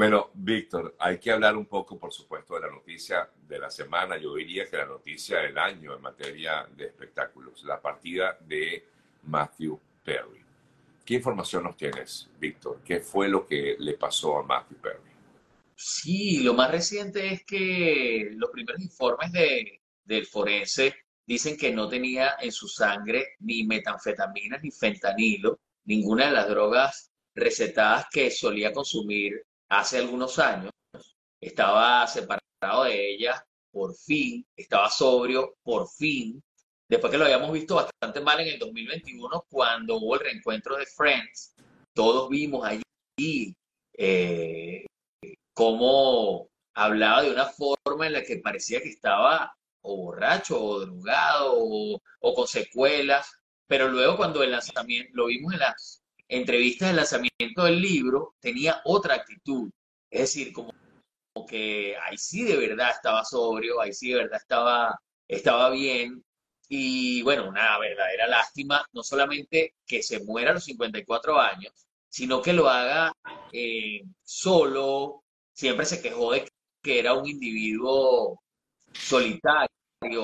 Bueno, Víctor, hay que hablar un poco, por supuesto, de la noticia de la semana. Yo diría que la noticia del año en materia de espectáculos, la partida de Matthew Perry. ¿Qué información nos tienes, Víctor? ¿Qué fue lo que le pasó a Matthew Perry? Sí, lo más reciente es que los primeros informes de, del forense dicen que no tenía en su sangre ni metanfetaminas ni fentanilo, ninguna de las drogas recetadas que solía consumir hace algunos años. Estaba separado de ella por fin, estaba sobrio por fin, después que lo habíamos visto bastante mal en el 2021 cuando hubo el reencuentro de Friends, todos vimos allí eh, cómo hablaba de una forma en la que parecía que estaba o borracho o drogado o, con secuelas, pero luego cuando el lanzamiento, lo vimos en las entrevistas del lanzamiento del libro, tenía otra actitud, es decir, como, como que ahí sí de verdad estaba sobrio, ahí sí de verdad estaba, estaba bien, y bueno, una verdadera lástima, no solamente que se muera a los 54 años, sino que lo haga eh, solo. Siempre se quejó de que era un individuo solitario,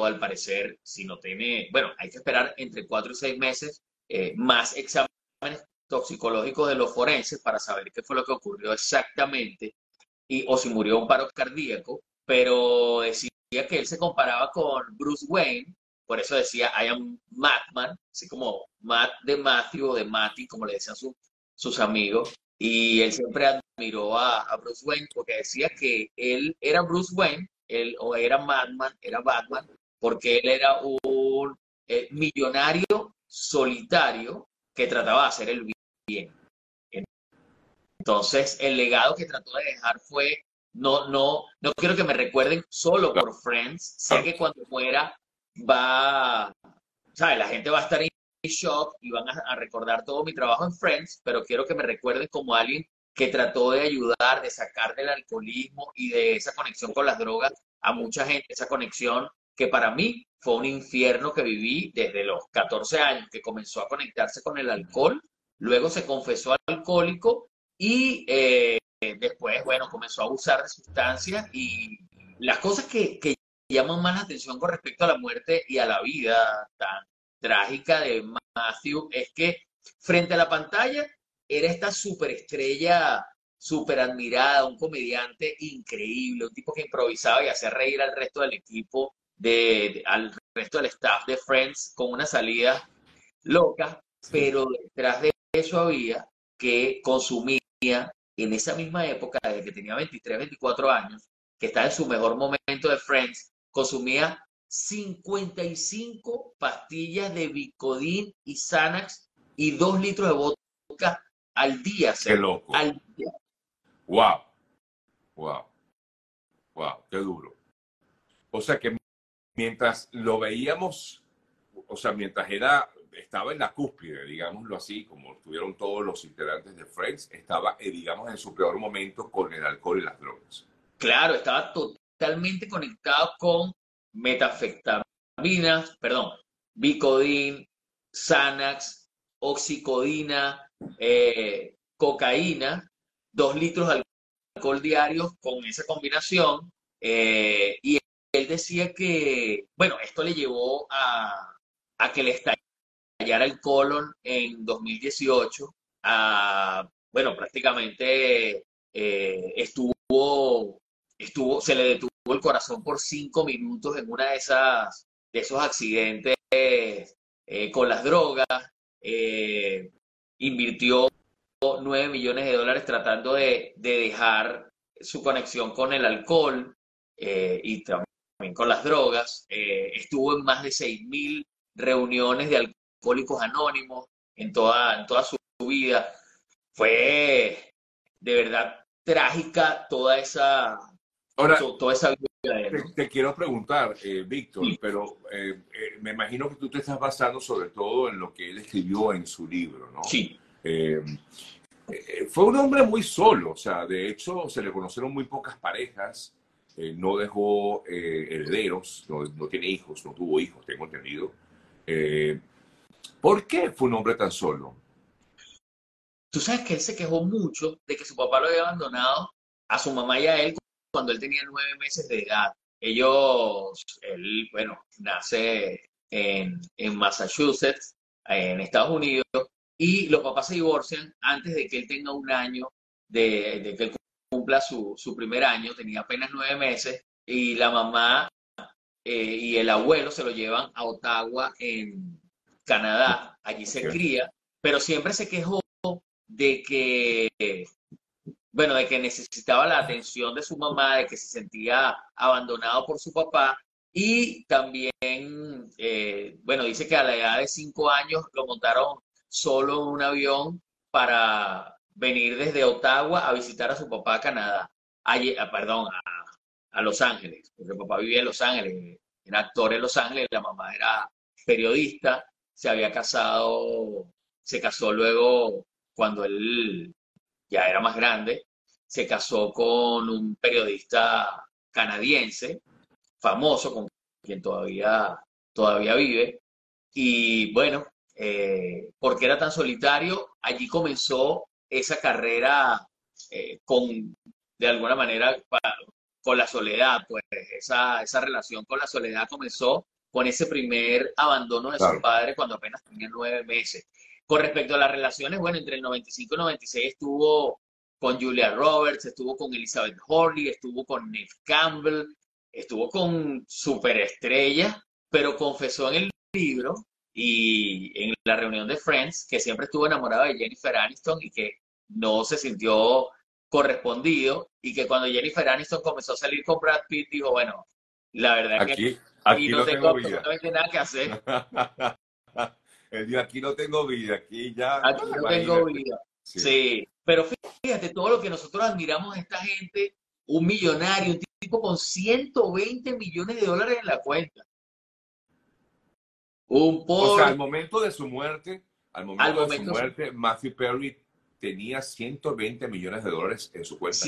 al parecer, si no tiene, bueno, hay que esperar entre cuatro y seis meses eh, más exámenes toxicológicos de los forenses para saber qué fue lo que ocurrió exactamente y, o si murió un paro cardíaco, pero decía que él se comparaba con Bruce Wayne por eso decía I am Madman, así como Matt de Matthew o de Matty, como le decían sus amigos. Y él siempre admiró a, Bruce Wayne porque decía que él era Bruce Wayne, él o era Madman, era Batman, porque él era un eh, millonario solitario que trataba de hacer el bien. Entonces, el legado que trató de dejar fue, no, no, no quiero que me recuerden solo por Friends, sé que cuando muera va, ¿sabes? La gente va a estar en shock y van a, recordar todo mi trabajo en Friends, pero quiero que me recuerden como alguien que trató de ayudar, de sacar del alcoholismo y de esa conexión con las drogas a mucha gente, esa conexión que para mí fue un infierno que viví desde los 14 años, que comenzó a conectarse con el alcohol, luego se confesó alcohólico y eh, después, bueno, comenzó a usar de sustancias y las cosas que, que llaman más la atención con respecto a la muerte y a la vida tan trágica de Matthew es que frente a la pantalla era esta superestrella, súper admirada, un comediante increíble, un tipo que improvisaba y hacía reír al resto del equipo, de, al resto del staff de Friends con una salida loca, pero detrás de eso había que consumía en esa misma época, desde que tenía 23, 24 años, que estaba en su mejor momento de Friends, consumía 55 pastillas de Bicodin y Xanax y 2 litros de vodka al día. Qué loco. Al día. Wow. Wow. Wow, qué duro. O sea que mientras lo veíamos, o sea, mientras era, estaba en la cúspide, digámoslo así, como estuvieron todos los integrantes de Friends, estaba, eh, digamos, en su peor momento con el alcohol y las drogas. Claro, estaba totalmente conectado con metafetaminas, perdón, Bicodin, Xanax, oxicodina, eh, cocaína, dos litros de alcohol diarios con esa combinación. Eh, y él decía que, bueno, esto le llevó a, que le estallara el colon en 2018. A, bueno, prácticamente eh, estuvo estuvo, se le detuvo el corazón por cinco minutos en una de esas, de esos accidentes eh, con las drogas, eh, invirtió nueve millones de dólares tratando de, dejar su conexión con el alcohol y también con las drogas, estuvo en más de seis mil reuniones de alcohólicos anónimos en toda, en toda su vida. Fue de verdad trágica toda esa, Ahora, te, quiero preguntar, eh, Víctor, pero eh, eh, me imagino que tú te estás basando sobre todo en lo que él escribió en su libro, ¿no? Sí. fue un hombre muy solo, o sea, de hecho se le conocieron muy pocas parejas, no dejó herederos, no, no, tiene hijos, no tuvo hijos, tengo entendido. ¿Por qué fue un hombre tan solo? Tú sabes que él se quejó mucho de que su papá lo había abandonado a su mamá y a él cuando él tenía nueve meses de edad. Ellos, él, bueno, nace en, Massachusetts, en Estados Unidos, y los papás se divorcian antes de que él tenga un año, de, de que él cumpla su, su, primer año, tenía apenas nueve meses, y la mamá eh, y el abuelo se lo llevan a Ottawa, en Canadá. Allí se cría, pero siempre se quejó de que, bueno, de que necesitaba la atención de su mamá, de que se sentía abandonado por su papá. Y también, eh, bueno, dice que a la edad de cinco años lo montaron solo en un avión para venir desde Ottawa a visitar a su papá a Canadá, allí, ah, perdón, a, a Los Ángeles, porque el papá vivía en Los Ángeles, era actor en Los Ángeles, la mamá era periodista, se había casado, se casó luego cuando él ya era más grande, se casó con un periodista canadiense, famoso, con quien todavía, todavía vive. Y bueno, eh, porque era tan solitario, allí comenzó esa carrera eh, con, de alguna manera, con la soledad, pues esa, esa relación con la soledad comenzó con ese primer abandono de su padre cuando apenas tenía nueve meses. Con respecto a las relaciones, bueno, entre el 95 y 96 estuvo con Julia Roberts, estuvo con Elizabeth Horley, estuvo con Nick Campbell, estuvo con superestrellas, pero confesó en el libro y en la reunión de Friends que siempre estuvo enamorado de Jennifer Aniston y que no se sintió correspondido y que cuando Jennifer Aniston comenzó a salir con Brad Pitt dijo, bueno, la verdad aquí, que aquí no, tengo, absolutamente nada que hacer. Él dijo, aquí no tengo vida, aquí ya... Aquí no tengo vida. Sí. pero fíjate, todo lo que nosotros admiramos a esta gente, un millonario, un tipo con 120 millones de dólares en la cuenta. Un pobre... O sea, al momento de su muerte, al momento, de su muerte, Matthew Perry tenía 120 millones de dólares en su cuenta.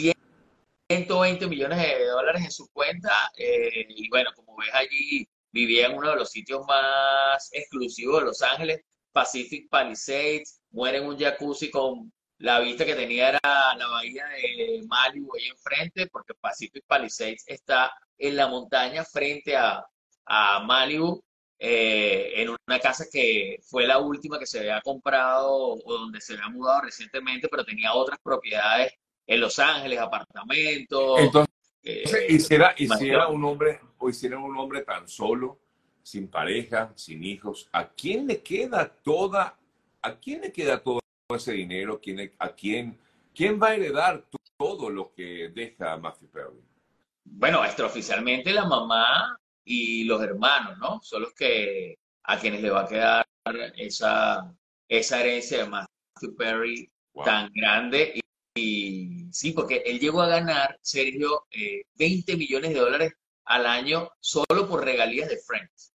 120 millones de dólares en su cuenta. Eh, y bueno, como ves allí, vivía en uno de los sitios más exclusivos de Los Ángeles, Pacific Palisades, muere en un jacuzzi con la vista que tenía era la bahía de Malibu ahí enfrente, porque Pacific Palisades está en la montaña frente a, a Malibu, eh, en una casa que fue la última que se había comprado o donde se había mudado recientemente, pero tenía otras propiedades en Los Ángeles, apartamentos. Entonces, eh, hiciera, hiciera un hombre, o hiciera un hombre tan solo, sin pareja, sin hijos, ¿a quién le queda toda, a quién le queda todo ese dinero? ¿Quién, ¿A quién, quién va a heredar todo lo que deja Matthew Perry? Bueno, extraoficialmente la mamá y los hermanos, ¿no? Son los que a quienes le va a quedar esa, esa herencia de Matthew Perry tan grande y sí, porque él llegó a ganar, Sergio, 20 eh, millones de dólares al año solo por regalías de Friends.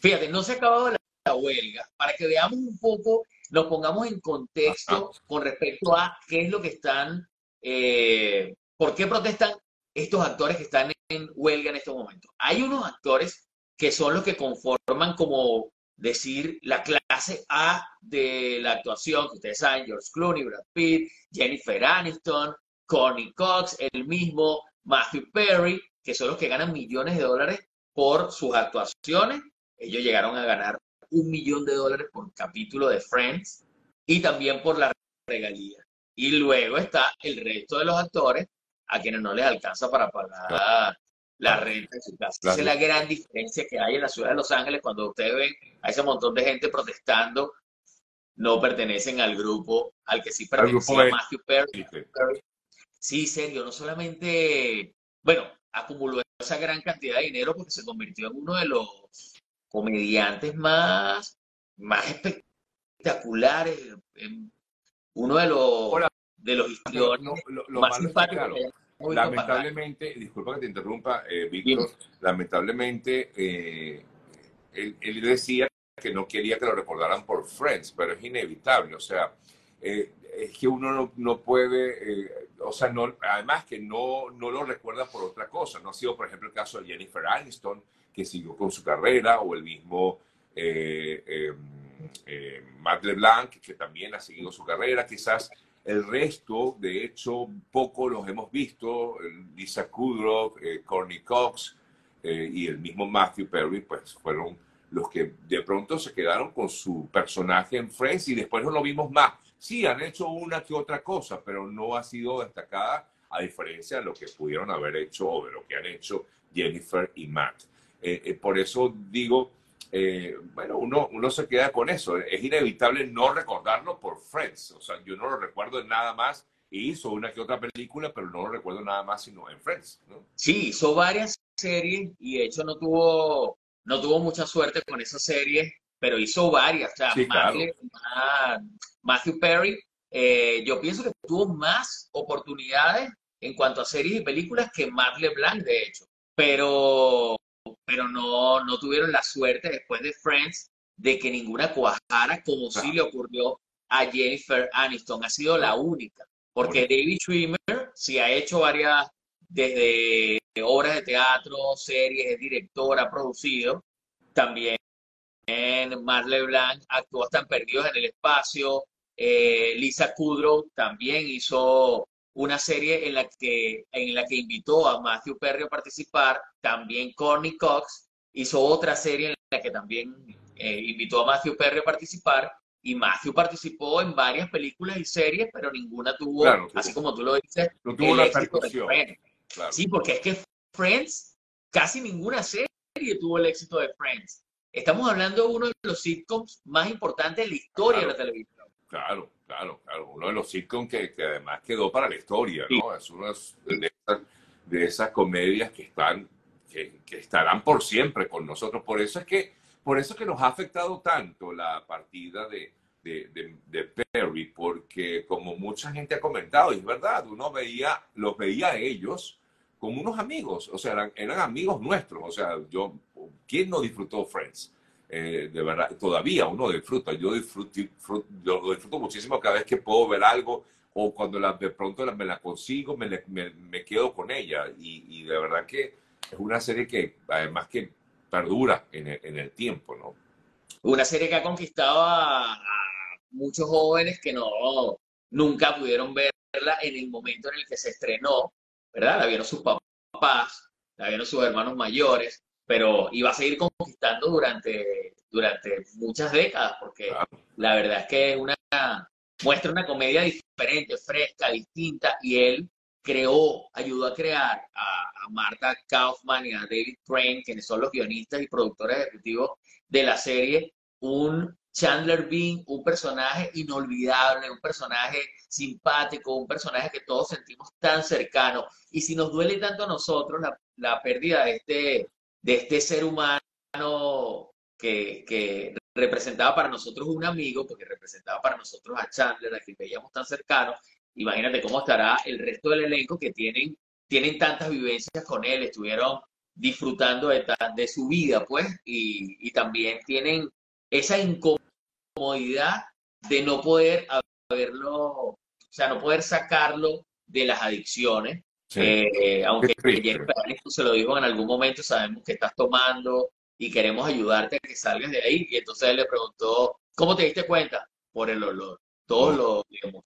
Fíjate, no se ha acabado la, huelga. Para que veamos un poco, nos pongamos en contexto con respecto a qué es lo que están, eh, por qué protestan estos actores que están en huelga en estos momentos. Hay unos actores que son los que conforman como decir la clase A de la actuación, que ustedes saben, George Clooney, Brad Pitt, Jennifer Aniston, Connie Cox, el mismo Matthew Perry, que son los que ganan millones de dólares por sus actuaciones. Ellos llegaron a ganar un millón de dólares por capítulo de Friends y también por la regalía. Y luego está el resto de los actores a quienes no les alcanza para pagar la renta de su casa. Esa es la gran diferencia que hay en la ciudad de Los Ángeles cuando ustedes ven a ese montón de gente protestando, no pertenecen al grupo al que sí pertenecía Matthew Perry. Sí, serio, no solamente, bueno, acumuló esa gran cantidad de dinero porque se convirtió en uno de los comediantes más, más espectaculares, en uno de los, de los más simpáticos lamentablemente, disculpa que te interrumpa, eh, Víctor, lamentablemente eh, él, decía que no quería que lo recordaran por Friends, pero es inevitable, o sea, eh, es que uno no, puede, o sea, no, además que no, no lo recuerda por otra cosa, no ha sido, por ejemplo, el caso de Jennifer Aniston, que siguió con su carrera, o el mismo Matt LeBlanc, que también ha seguido su carrera, quizás El resto, de hecho, poco los hemos visto. Lisa Kudrow, eh, Courtney Cox eh, y el mismo Matthew Perry, pues fueron los que de pronto se quedaron con su personaje en Friends y después no lo vimos más. Sí, han hecho una que otra cosa, pero no ha sido destacada a diferencia de lo que pudieron haber hecho o de lo que han hecho Jennifer y Matt. Eh, eh, por eso digo, eh, bueno, uno, uno se queda con eso. Es inevitable no recordarlo por Friends. O sea, yo no lo recuerdo en nada más. Hizo una que otra película, pero no lo recuerdo nada más sino en Friends. ¿no? Sí, hizo varias series y de hecho no tuvo, no tuvo mucha suerte con esas series, pero hizo varias. O sea, Sí, claro. Matthew, Ma- Matthew Perry, eh, yo pienso que tuvo más oportunidades en cuanto a series y películas que Matt LeBlanc, de hecho. Pero, pero no, no tuvieron la suerte después de Friends de que ninguna cuajara como sí le ocurrió a Jennifer Aniston. Ha sido la única. Porque David Schwimmer sí ha hecho varias, desde obras de teatro, series, es director, ha producido. También Matt LeBlanc actuó hasta en Perdidos en el Espacio. Eh, Lisa Kudrow también hizo una serie en la que, en la que invitó a Matthew Perry a participar. También Courtney Cox hizo otra serie en la que también eh, invitó a Matthew Perry a participar. Y Matthew participó en varias películas y series, pero ninguna tuvo, Claro, tuvo- así como tú lo dices, No tuvo el la. Claro. Sí, porque es que Friends, casi ninguna serie tuvo el éxito de Friends. Estamos hablando de uno de los sitcoms más importantes de la historia de la televisión. Claro, claro, claro. Uno de los sitcoms que, que además quedó para la historia, ¿no? Es una de esas, de esas comedias que están, que, que estarán por siempre con nosotros. Por eso es que, por eso es que nos ha afectado tanto la partida de, de, de- de Perry, porque como mucha gente ha comentado, y es verdad, uno veía, los veía a ellos como unos amigos, o sea, eran, eran amigos nuestros. O sea, yo, ¿quién no disfrutó Friends? Eh, de verdad, todavía uno disfruta. Yo disfruto, disfruto- yo disfruto muchísimo cada vez que puedo ver algo o cuando la, de pronto me la consigo, me, me- quedo con ella. Y, de verdad que es una serie que además que perdura en el, tiempo, ¿no? Una serie que ha conquistado a muchos jóvenes que no, nunca pudieron verla en el momento en el que se estrenó, ¿verdad? La vieron sus papás, la vieron sus hermanos mayores, pero iba a seguir conquistando durante, durante muchas décadas, porque Claro. la verdad es que una, muestra una comedia diferente, fresca, distinta, y él creó, ayudó a crear a, a Marta Kaufman y a David Crane, quienes son los guionistas y productores ejecutivos de la serie, un Chandler Bing, un personaje inolvidable, un personaje simpático, un personaje que todos sentimos tan cercano. Y si nos duele tanto a nosotros la, la pérdida de este, de este ser humano que, representaba para nosotros un amigo, porque representaba para nosotros a Chandler, a quien veíamos tan cercano, imagínate cómo estará el resto del elenco que tienen, tienen tantas vivencias con él, estuvieron disfrutando de, ta- de su vida, pues, y, y también tienen esa incomodidad de no poder haberlo, o sea, no poder sacarlo de las adicciones. Sí. Eh, aunque. Jennifer Aniston se lo dijo en algún momento, sabemos que estás tomando y queremos ayudarte a que salgas de ahí. Y entonces él le preguntó, ¿cómo te diste cuenta? Por el olor. Todos Oh. lo digamos.